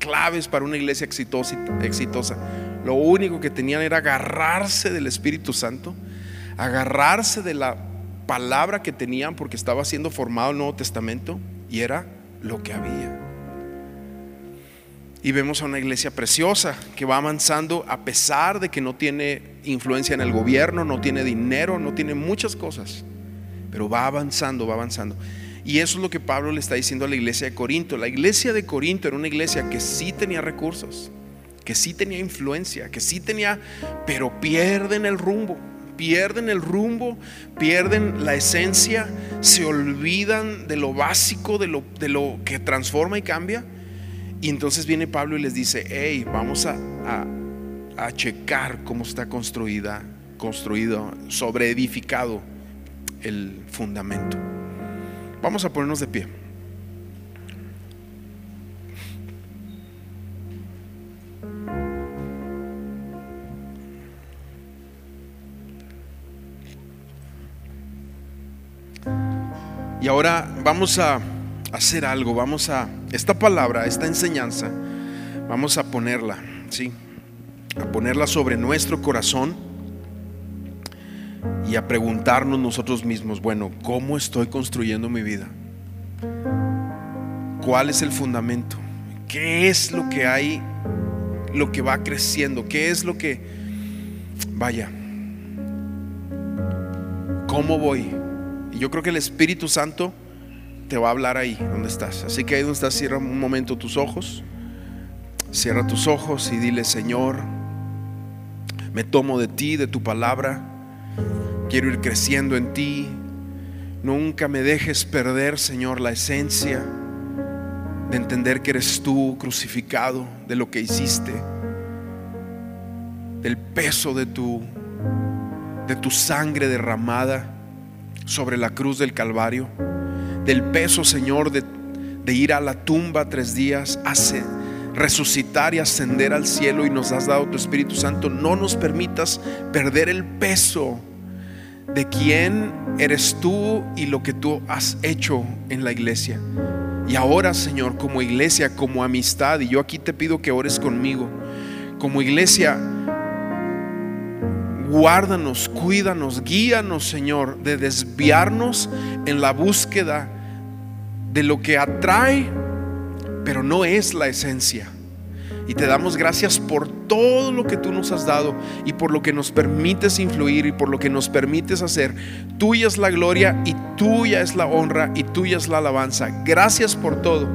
claves para una iglesia exitosa. Lo único que tenían era agarrarse del Espíritu Santo, agarrarse de la palabra que tenían porque estaba siendo formado el Nuevo Testamento y era lo que había. Y vemos a una iglesia preciosa que va avanzando a pesar de que no tiene influencia en el gobierno, no tiene dinero, no tiene muchas cosas, pero va avanzando, va avanzando. Y eso es lo que Pablo le está diciendo a la iglesia de Corinto. La iglesia de Corinto era una iglesia que sí tenía recursos, que sí tenía influencia, que sí tenía, pero pierden el rumbo, pierden el rumbo, pierden la esencia, se olvidan de lo básico, de lo, de lo que transforma y cambia. Y entonces viene Pablo y les dice, hey, vamos a, a, checar cómo está construida, construido, sobreedificado el fundamento. Vamos a ponernos de pie. Y ahora vamos a hacer algo, vamos a, esta palabra, esta enseñanza, vamos a ponerla, ¿sí? A ponerla sobre nuestro corazón y a preguntarnos nosotros mismos, bueno, ¿cómo estoy construyendo mi vida? ¿Cuál es el fundamento? ¿Qué es lo que hay, lo que va creciendo? ¿Qué es lo que, vaya, cómo voy? Y yo creo que el Espíritu Santo te va a hablar ahí donde estás. Así que ahí donde estás, cierra un momento tus ojos. Cierra tus ojos y dile, Señor, me tomo de ti, de tu palabra. Quiero ir creciendo en ti. Nunca me dejes perder, Señor, la esencia de entender que eres tú crucificado, de lo que hiciste, del peso de tu de tu sangre derramada sobre la cruz del Calvario del peso, Señor, de, ir a la tumba tres días, hace resucitar y ascender al cielo y nos has dado tu Espíritu Santo. No nos permitas perder el peso de quién eres tú y lo que tú has hecho en la iglesia. Y ahora, Señor, como iglesia, como amistad, y yo aquí te pido que ores conmigo, como iglesia, guárdanos, cuídanos, guíanos, Señor, de desviarnos en la búsqueda de lo que atrae, pero no es la esencia. Y te damos gracias por todo lo que tú nos has dado y por lo que nos permites influir y por lo que nos permites hacer. Tuya es la gloria y tuya es la honra y tuya es la alabanza. Gracias por todo.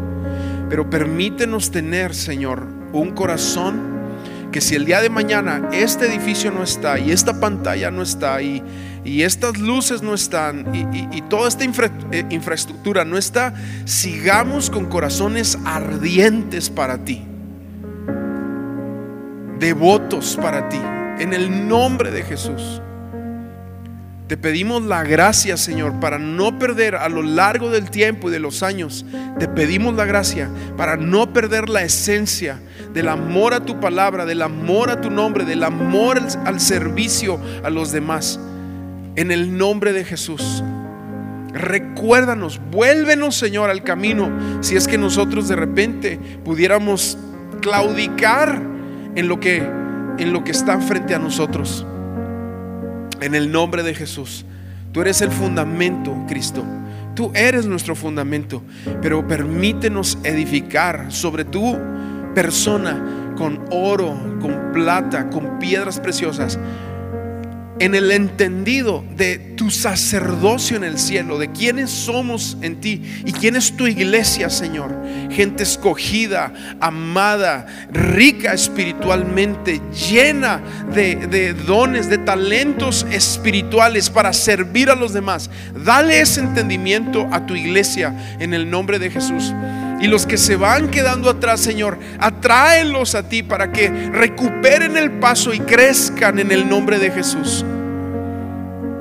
Pero permítenos tener, Señor, un corazón que si el día de mañana este edificio no está y esta pantalla no está y, y estas luces no están y, toda esta eh, infraestructura no está, sigamos con corazones ardientes para ti, devotos para ti, en el nombre de Jesús. Te pedimos la gracia, Señor, para no perder a lo largo del tiempo y de los años. Te pedimos la gracia para no perder la esencia del amor a tu palabra, del amor a tu nombre, del amor al servicio a los demás. En el nombre de Jesús. Recuérdanos, vuélvenos, Señor, al camino. Si es que nosotros de repente pudiéramos claudicar en lo que en lo que está frente a nosotros. En el nombre de Jesús. Tú eres el fundamento, Cristo. Tú eres nuestro fundamento. Pero permítenos edificar sobre tu persona con oro, con plata, con piedras preciosas en el entendido de tu sacerdocio en el cielo, de quiénes somos en ti y quién es tu iglesia, Señor. Gente escogida, amada, rica espiritualmente, llena de, dones, de talentos espirituales para servir a los demás. Dale ese entendimiento a tu iglesia en el nombre de Jesús. Y los que se van quedando atrás, Señor, atráelos a ti para que recuperen el paso y crezcan en el nombre de Jesús.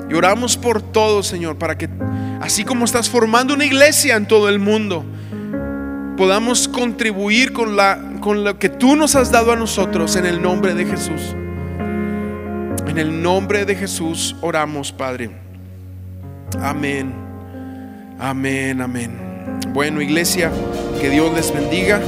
Y oramos por todo, Señor, para que así como estás formando una iglesia en todo el mundo, podamos contribuir con, la, con lo que tú nos has dado a nosotros en el nombre de Jesús. En el nombre de Jesús oramos, Padre. Amén. Amén, amén. Bueno, iglesia, que Dios les bendiga.